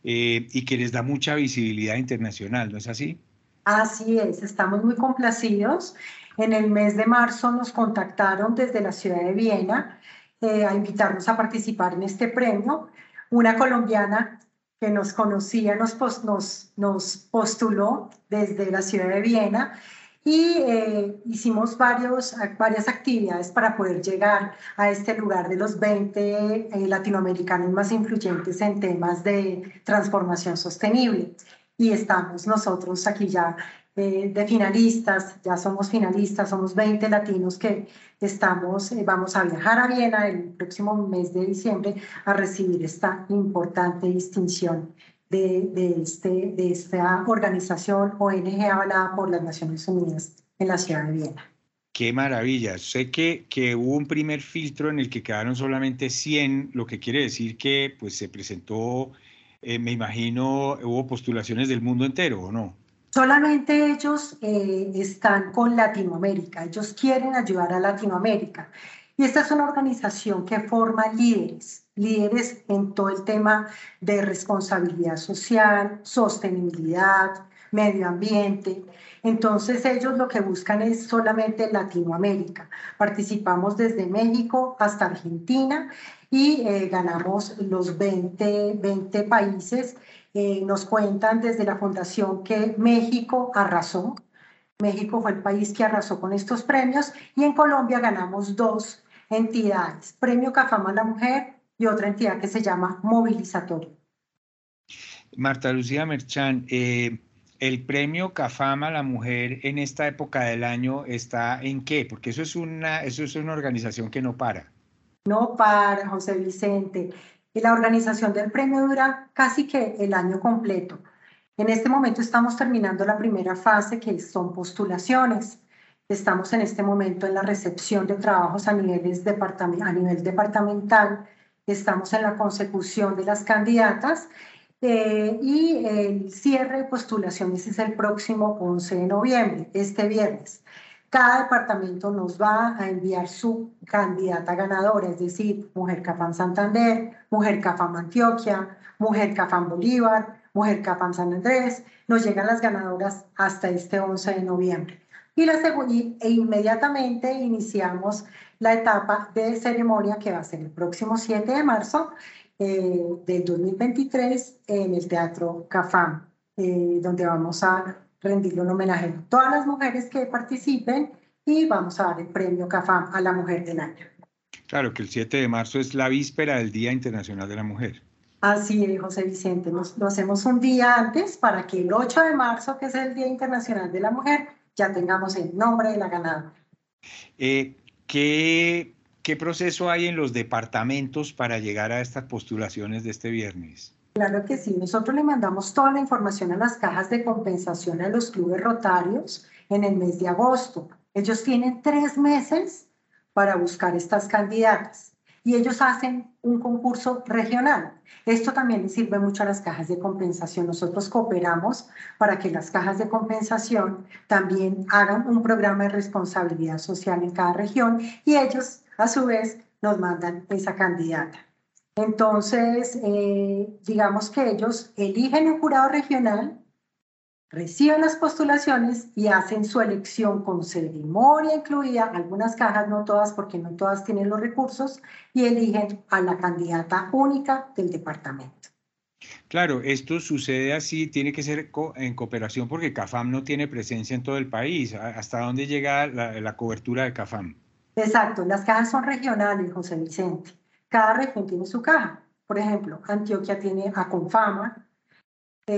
eh, y que les da mucha visibilidad internacional, ¿no es así? Así es, estamos muy complacidos. En el mes de marzo nos contactaron desde la ciudad de Viena eh, a invitarnos a participar en este premio. Una colombiana que nos conocía nos, postuló desde la ciudad de Viena y eh, hicimos varios, varias actividades para poder llegar a este lugar de los 20 eh, latinoamericanos más influyentes en temas de transformación sostenible. y estamos nosotros aquí ya eh, de finalistas, ya somos finalistas, somos 20 latinos que estamos, eh, vamos a viajar a Viena el próximo mes de diciembre a recibir esta importante distinción de, de, este, de esta organización ONG avalada por las Naciones Unidas en la ciudad de Viena. Qué maravilla. Sé que, que hubo un primer filtro en el que quedaron solamente 100, lo que quiere decir que pues, se presentó, eh, me imagino, hubo postulaciones del mundo entero, ¿o no? Solamente ellos eh, están con Latinoamérica, ellos quieren ayudar a Latinoamérica. Y esta es una organización que forma líderes, líderes en todo el tema de responsabilidad social, sostenibilidad, medio ambiente. Entonces ellos lo que buscan es solamente Latinoamérica. Participamos desde México hasta Argentina y eh, ganamos los 20, 20 países. Eh, nos cuentan desde la fundación que México arrasó. México fue el país que arrasó con estos premios y en Colombia ganamos dos entidades, Premio Cafama a la Mujer y otra entidad que se llama Movilizatorio. Marta Lucía Merchán, eh, el premio CAFAMA a la mujer en esta época del año está en qué? Porque eso es una, eso es una organización que no para. No para, José Vicente. Y la organización del premio dura casi que el año completo. En este momento estamos terminando la primera fase, que son postulaciones. Estamos en este momento en la recepción de trabajos a, niveles a nivel departamental, estamos en la consecución de las candidatas eh, y el cierre de postulaciones es el próximo 11 de noviembre, este viernes. Cada departamento nos va a enviar su candidata ganadora, es decir, Mujer Cafán Santander, Mujer Cafán Antioquia, Mujer Cafán Bolívar, Mujer Cafán San Andrés. Nos llegan las ganadoras hasta este 11 de noviembre y, la, e inmediatamente iniciamos la etapa de ceremonia que va a ser el próximo 7 de marzo eh, del 2023 en el Teatro Cafam, eh, donde vamos a rendirle un homenaje a todas las mujeres que participen y vamos a dar el premio Cafam a la Mujer del Año. Claro que el 7 de marzo es la víspera del Día Internacional de la Mujer. Así es, José Vicente. Nos, lo hacemos un día antes para que el 8 de marzo, que es el Día Internacional de la Mujer, ya tengamos el nombre de la ganadora. Eh, ¿qué, ¿Qué proceso hay en los departamentos para llegar a estas postulaciones de este viernes? Claro que sí, nosotros le mandamos toda la información a las cajas de compensación a los clubes rotarios en el mes de agosto. Ellos tienen tres meses para buscar estas candidatas y ellos hacen un concurso regional. Esto también le sirve mucho a las cajas de compensación. Nosotros cooperamos para que las cajas de compensación también hagan un programa de responsabilidad social en cada región y ellos a su vez nos mandan esa candidata. Entonces, eh, digamos que ellos eligen un jurado regional reciben las postulaciones y hacen su elección con ceremonia incluida, algunas cajas, no todas, porque no todas tienen los recursos, y eligen a la candidata única del departamento. Claro, esto sucede así, tiene que ser en cooperación porque CAFAM no tiene presencia en todo el país. ¿Hasta dónde llega la, la cobertura de CAFAM? Exacto, las cajas son regionales, José Vicente. Cada región tiene su caja. Por ejemplo, Antioquia tiene a Confama,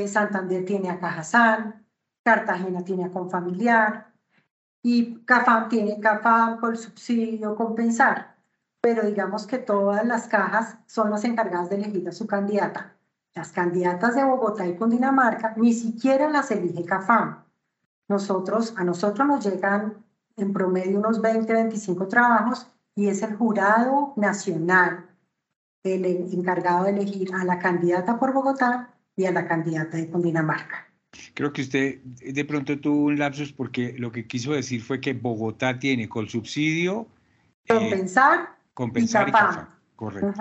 Santander tiene a Cajazán, Cartagena tiene a Confamiliar y CAFAM tiene CAFAM por subsidio compensar. Pero digamos que todas las cajas son las encargadas de elegir a su candidata. Las candidatas de Bogotá y Cundinamarca ni siquiera las elige CAFAM. Nosotros, a nosotros nos llegan en promedio unos 20, 25 trabajos y es el jurado nacional el encargado de elegir a la candidata por Bogotá y a la candidata de Cundinamarca. Creo que usted de pronto tuvo un lapsus porque lo que quiso decir fue que Bogotá tiene con subsidio... Eh, compensar, compensar y CAFAM. Correcto.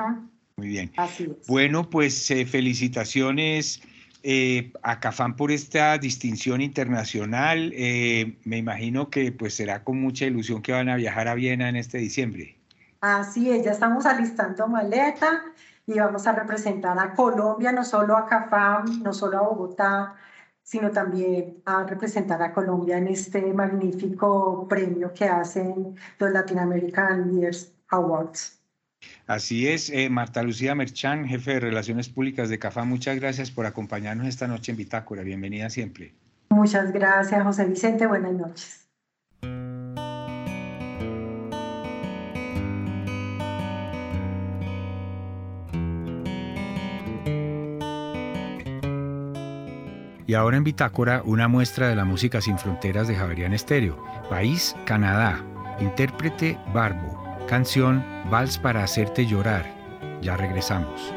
Muy bien. Así es. Bueno, pues eh, felicitaciones eh, a CAFAM por esta distinción internacional. me imagino que pues será con mucha ilusión que van a viajar a Viena en este diciembre. Así es, ya estamos alistando maleta y vamos a representar a Colombia, no solo a CAFAM, no solo a Bogotá, sino también a representar a Colombia en este magnífico premio que hacen los Latin American Leaders Awards. Así es, eh, Marta Lucía Merchán, jefe de Relaciones Públicas de CAFA, muchas gracias por acompañarnos esta noche en Bitácora. Bienvenida siempre. Muchas gracias, José Vicente. Buenas noches. Y ahora en Bitácora, una muestra de la música sin fronteras de Javerian Estéreo. País, Canadá. Intérprete, Barbo. Canción, Vals para hacerte llorar. Ya regresamos.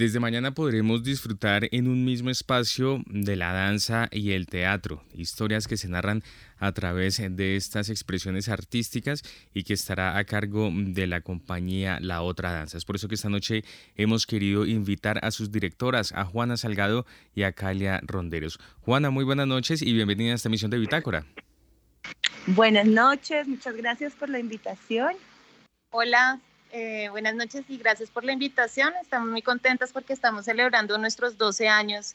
Desde mañana podremos disfrutar en un mismo espacio de la danza y el teatro, historias que se narran a través de estas expresiones artísticas y que estará a cargo de la compañía La Otra Danza. Es por eso que esta noche hemos querido invitar a sus directoras, a Juana Salgado y a Calia Ronderos. Juana, muy buenas noches y bienvenida a esta emisión de Bitácora. Buenas noches, muchas gracias por la invitación. Hola, eh, buenas noches y gracias por la invitación. Estamos muy contentas porque estamos celebrando nuestros 12 años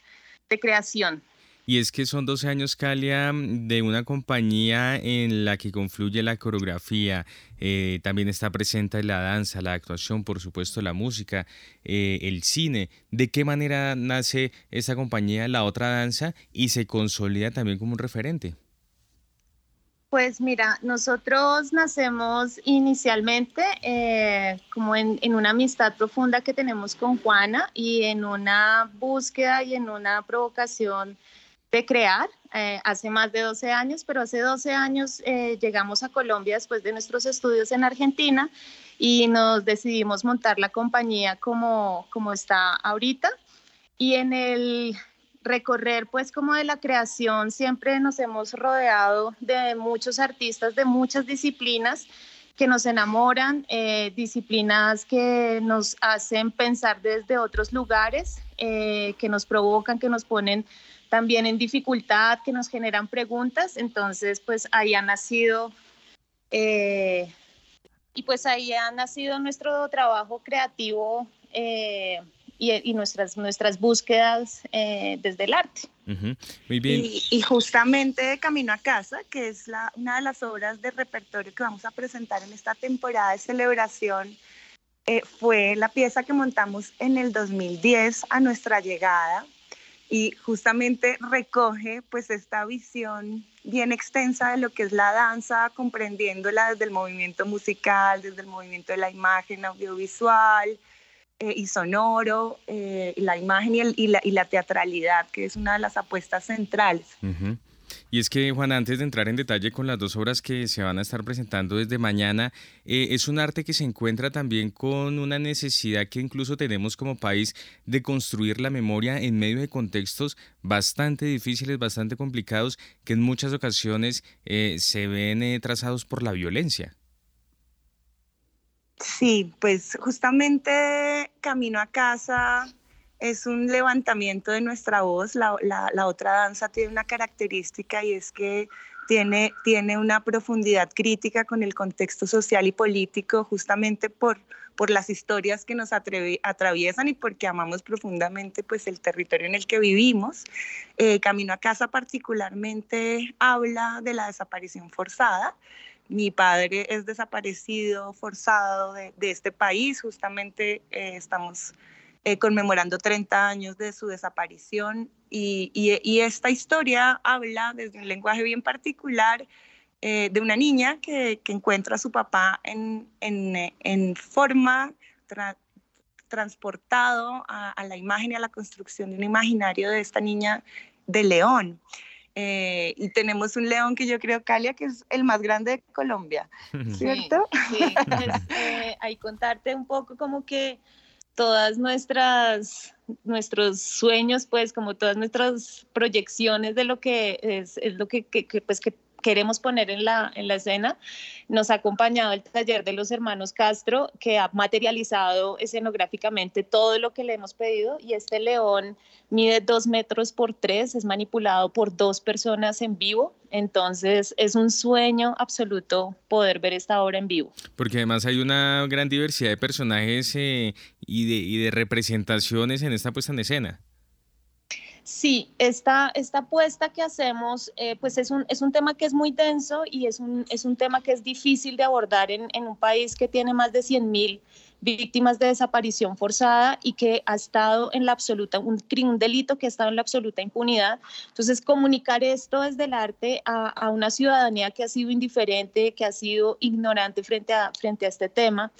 de creación. Y es que son 12 años, Calia, de una compañía en la que confluye la coreografía, eh, también está presente la danza, la actuación, por supuesto la música, eh, el cine. ¿De qué manera nace esta compañía, la otra danza, y se consolida también como un referente? Pues mira, nosotros nacemos inicialmente eh, como en, una amistad profunda que tenemos con Juana y en una búsqueda y en una provocación de crear. Eh, hace más de 12 años, pero hace 12 años eh, llegamos a Colombia después de nuestros estudios en Argentina y nos decidimos montar la compañía como, como está ahorita. Y en el recorrer pues como de la creación siempre nos hemos rodeado de muchos artistas de muchas disciplinas que nos enamoran, eh, disciplinas que nos hacen pensar desde otros lugares, eh, que nos provocan, que nos ponen también en dificultad, que nos generan preguntas. Entonces, pues ahí ha nacido, eh, y pues ahí ha nacido nuestro trabajo creativo y, nuestras, nuestras búsquedas eh, desde el arte. Muy bien. Y, justamente Camino a Casa, que es la, una de las obras de repertorio que vamos a presentar en esta temporada de celebración, eh, fue la pieza que montamos en el 2010 a nuestra llegada y justamente recoge pues esta visión bien extensa de lo que es la danza, comprendiéndola desde el movimiento musical, desde el movimiento de la imagen audiovisual, eh, y sonoro, eh, la imagen y, la, y, la, teatralidad, que es una de las apuestas centrales. Y es que, Juan, antes de entrar en detalle con las dos obras que se van a estar presentando desde mañana, eh, es un arte que se encuentra también con una necesidad que incluso tenemos como país de construir la memoria en medio de contextos bastante difíciles, bastante complicados, que en muchas ocasiones se ven trazados por la violencia. Sí, pues justamente Camino a casa es un levantamiento de nuestra voz. La, otra danza tiene una característica y es que tiene, tiene una profundidad crítica con el contexto social y político justamente por, por las historias que nos atraviesan y porque amamos profundamente pues, el territorio en el que vivimos. Eh, Camino a casa particularmente habla de la desaparición forzada mi padre es desaparecido, forzado de, este país. Justamente eh, estamos eh, conmemorando 30 años de su desaparición y, esta historia habla desde un lenguaje bien particular eh, de una niña que, encuentra a su papá en, forma transportado a, a, la imagen y a la construcción de un imaginario de esta niña de León. Eh, y tenemos un león que yo creo, Calia, que es el más grande de Colombia, ¿cierto? Sí, sí. [LAUGHS] Eh, ahí contarte un poco como que todas nuestras nuestros sueños, pues como todas nuestras proyecciones de lo que es, es lo que, que, pues, que, queremos poner en la, en la escena. Nos ha acompañado el taller de los hermanos Castro, que ha materializado escenográficamente todo lo que le hemos pedido y este león mide dos metros por tres, es manipulado por dos personas en vivo, entonces es un sueño absoluto poder ver esta obra en vivo. Porque además hay una gran diversidad de personajes eh, y, de, y de representaciones en esta puesta en escena. Sí, esta, esta apuesta que hacemos, eh, pues es un, es un tema que es muy denso y es un, es un tema que es difícil de abordar en, en un país que tiene más de 100.000 víctimas de desaparición forzada y que ha estado en la absoluta, un, un delito que ha estado en la absoluta impunidad. Entonces, comunicar esto desde el arte a, a, una ciudadanía que ha sido indiferente, que ha sido ignorante frente a, frente a este tema,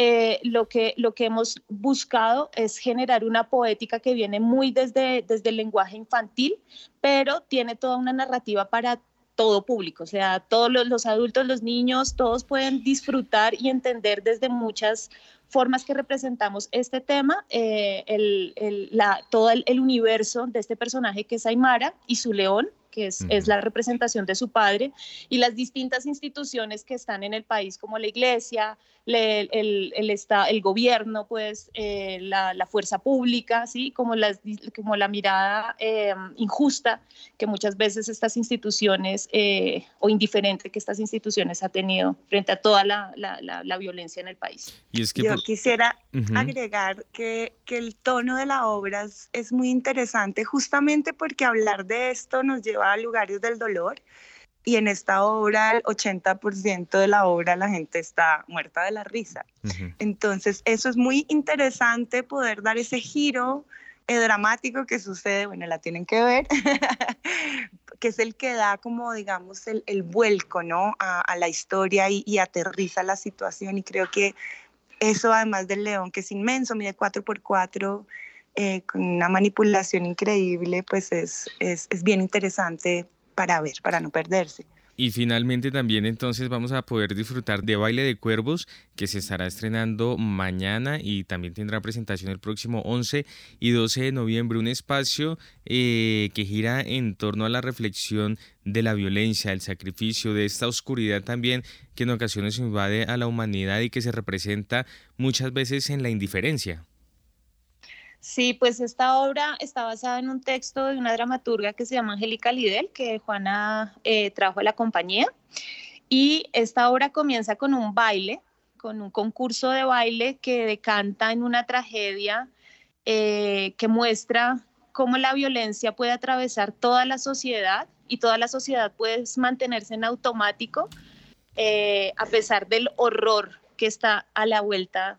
eh, lo, que, lo que hemos buscado es generar una poética que viene muy desde, desde el lenguaje infantil, pero tiene toda una narrativa para todo público, o sea, todos los, los, adultos, los niños, todos pueden disfrutar y entender desde muchas formas que representamos este tema, eh, el, el, la, todo el, el, universo de este personaje que es Aymara y su león, que es, uh -huh. es, la representación de su padre, y las distintas instituciones que están en el país, como la iglesia, le, el, el, está, el, gobierno, pues, eh, la, la, fuerza pública, ¿sí? como, las, como la mirada eh, injusta que muchas veces estas instituciones, eh, o indiferente que estas instituciones ha tenido frente a toda la, la, la violencia en el país. Y es que Yo por... quisiera uh -huh. agregar que, que el tono de la obra es, es muy interesante, justamente porque hablar de esto nos lleva a lugares del dolor y en esta obra el 80% de la obra la gente está muerta de la risa. Uh -huh. Entonces eso es muy interesante poder dar ese giro eh, dramático que sucede, bueno, la tienen que ver, [LAUGHS] que es el que da como, digamos, el, el vuelco, ¿no? A, a la historia y, y, aterriza la situación y creo que eso además del león, que es inmenso, mide 4x4, eh, con una manipulación increíble, pues es, es, es bien interesante para ver, para no perderse. Y finalmente también entonces vamos a poder disfrutar de Baile de Cuervos, que se estará estrenando mañana y también tendrá presentación el próximo 11 y 12 de noviembre, un espacio eh, que gira en torno a la reflexión de la violencia, el sacrificio, de esta oscuridad también que en ocasiones invade a la humanidad y que se representa muchas veces en la indiferencia. Sí, pues esta obra está basada en un texto de una dramaturga que se llama Angélica Lidel, que Juana eh, trajo a la compañía. Y esta obra comienza con un baile, con un concurso de baile que decanta en una tragedia eh, que muestra cómo la violencia puede atravesar toda la sociedad y toda la sociedad puede mantenerse en automático eh, a pesar del horror que está a la vuelta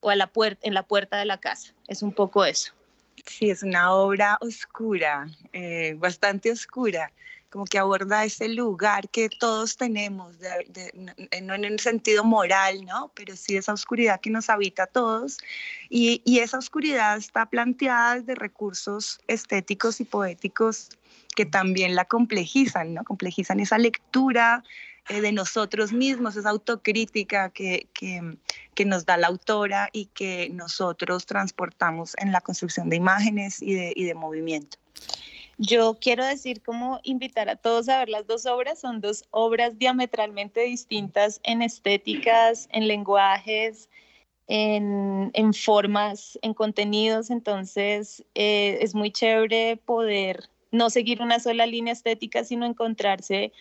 o a la puerta, en la puerta de la casa. Es un poco eso. Sí, es una obra oscura, eh, bastante oscura, como que aborda ese lugar que todos tenemos, no en el sentido moral, ¿no? Pero sí esa oscuridad que nos habita a todos. Y, y esa oscuridad está planteada desde recursos estéticos y poéticos que también la complejizan, ¿no? Complejizan esa lectura, eh, de nosotros mismos, esa autocrítica que, que, nos da la autora y que nosotros transportamos en la construcción de imágenes y de, y de movimiento. Yo quiero decir como invitar a todos a ver las dos obras, son dos obras diametralmente distintas en estéticas, en lenguajes, en, en formas, en contenidos, entonces eh, es muy chévere poder no seguir una sola línea estética, sino encontrarse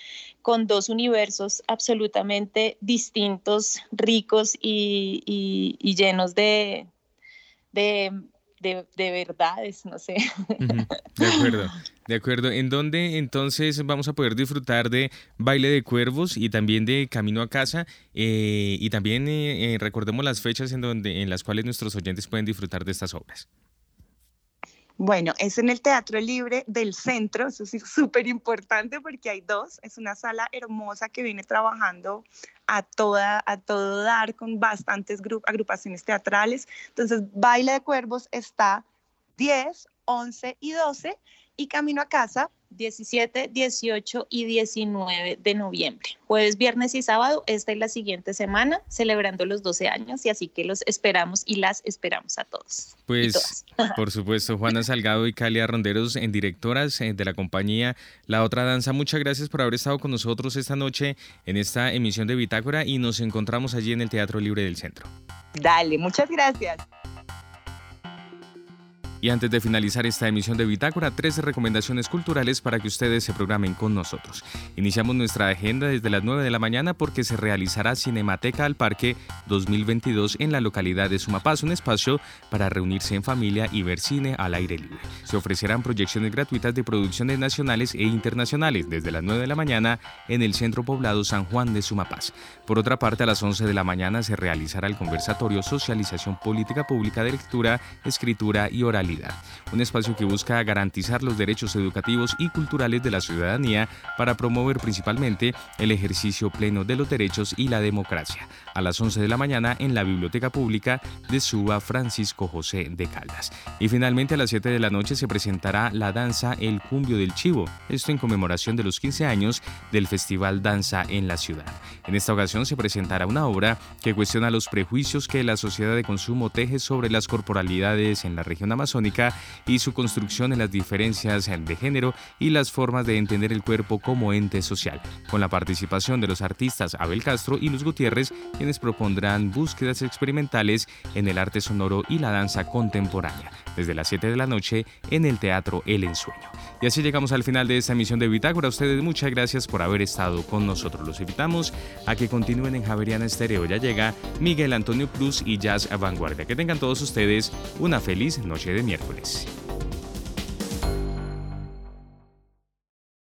con dos universos absolutamente distintos, ricos y, llenos de, de, de, de, verdades, no sé. De acuerdo, de acuerdo. ¿En dónde entonces vamos a poder disfrutar de Baile de Cuervos y también de Camino a Casa? Eh, y también eh, eh, recordemos las fechas en, donde, en las cuales nuestros oyentes pueden disfrutar de estas obras. Bueno, es en el Teatro Libre del Centro, eso es súper importante porque hay dos, es una sala hermosa que viene trabajando a, toda, a todo dar con bastantes agrupaciones teatrales. Entonces, Baile de Cuervos está 10, 11 y 12 y Camino a Casa 17, 18 y 19 de noviembre. Jueves, viernes y sábado, esta y la siguiente semana, celebrando los 12 años y así que los esperamos y las esperamos a todos. Pues, [LAUGHS] por supuesto, Juana Salgado y Calia Ronderos, en directoras eh, de la compañía La Otra Danza, muchas gracias por haber estado con nosotros esta noche en esta emisión de Bitácora y nos encontramos allí en el Teatro Libre del Centro. Dale, muchas gracias. Y antes de finalizar esta emisión de Bitácora, tres recomendaciones culturales para que ustedes se programen con nosotros. Iniciamos nuestra agenda desde las 9 de la mañana porque se realizará Cinemateca al Parque 2022 en la localidad de Sumapaz, un espacio para reunirse en familia y ver cine al aire libre. Se ofrecerán proyecciones gratuitas de producciones nacionales e internacionales desde las 9 de la mañana en el centro poblado San Juan de Sumapaz. Por otra parte, a las 11 de la mañana se realizará el conversatorio Socialización Política Pública de Lectura, Escritura y Oral un espacio que busca garantizar los derechos educativos y culturales de la ciudadanía para promover principalmente el ejercicio pleno de los derechos y la democracia. A las 11 de la mañana en la Biblioteca Pública de Suba Francisco José de Caldas. Y finalmente a las 7 de la noche se presentará la danza El Cumbio del Chivo, esto en conmemoración de los 15 años del Festival Danza en la ciudad. En esta ocasión se presentará una obra que cuestiona los prejuicios que la sociedad de consumo teje sobre las corporalidades en la región y su construcción en las diferencias de género y las formas de entender el cuerpo como ente social, con la participación de los artistas Abel Castro y Luz Gutiérrez, quienes propondrán búsquedas experimentales en el arte sonoro y la danza contemporánea, desde las 7 de la noche en el Teatro El Ensueño. Y así llegamos al final de esta emisión de Bitácora. Ustedes muchas gracias por haber estado con nosotros. Los invitamos a que continúen en Javeriana Estéreo. Ya llega Miguel Antonio Cruz y Jazz Vanguardia. Que tengan todos ustedes una feliz noche de miércoles.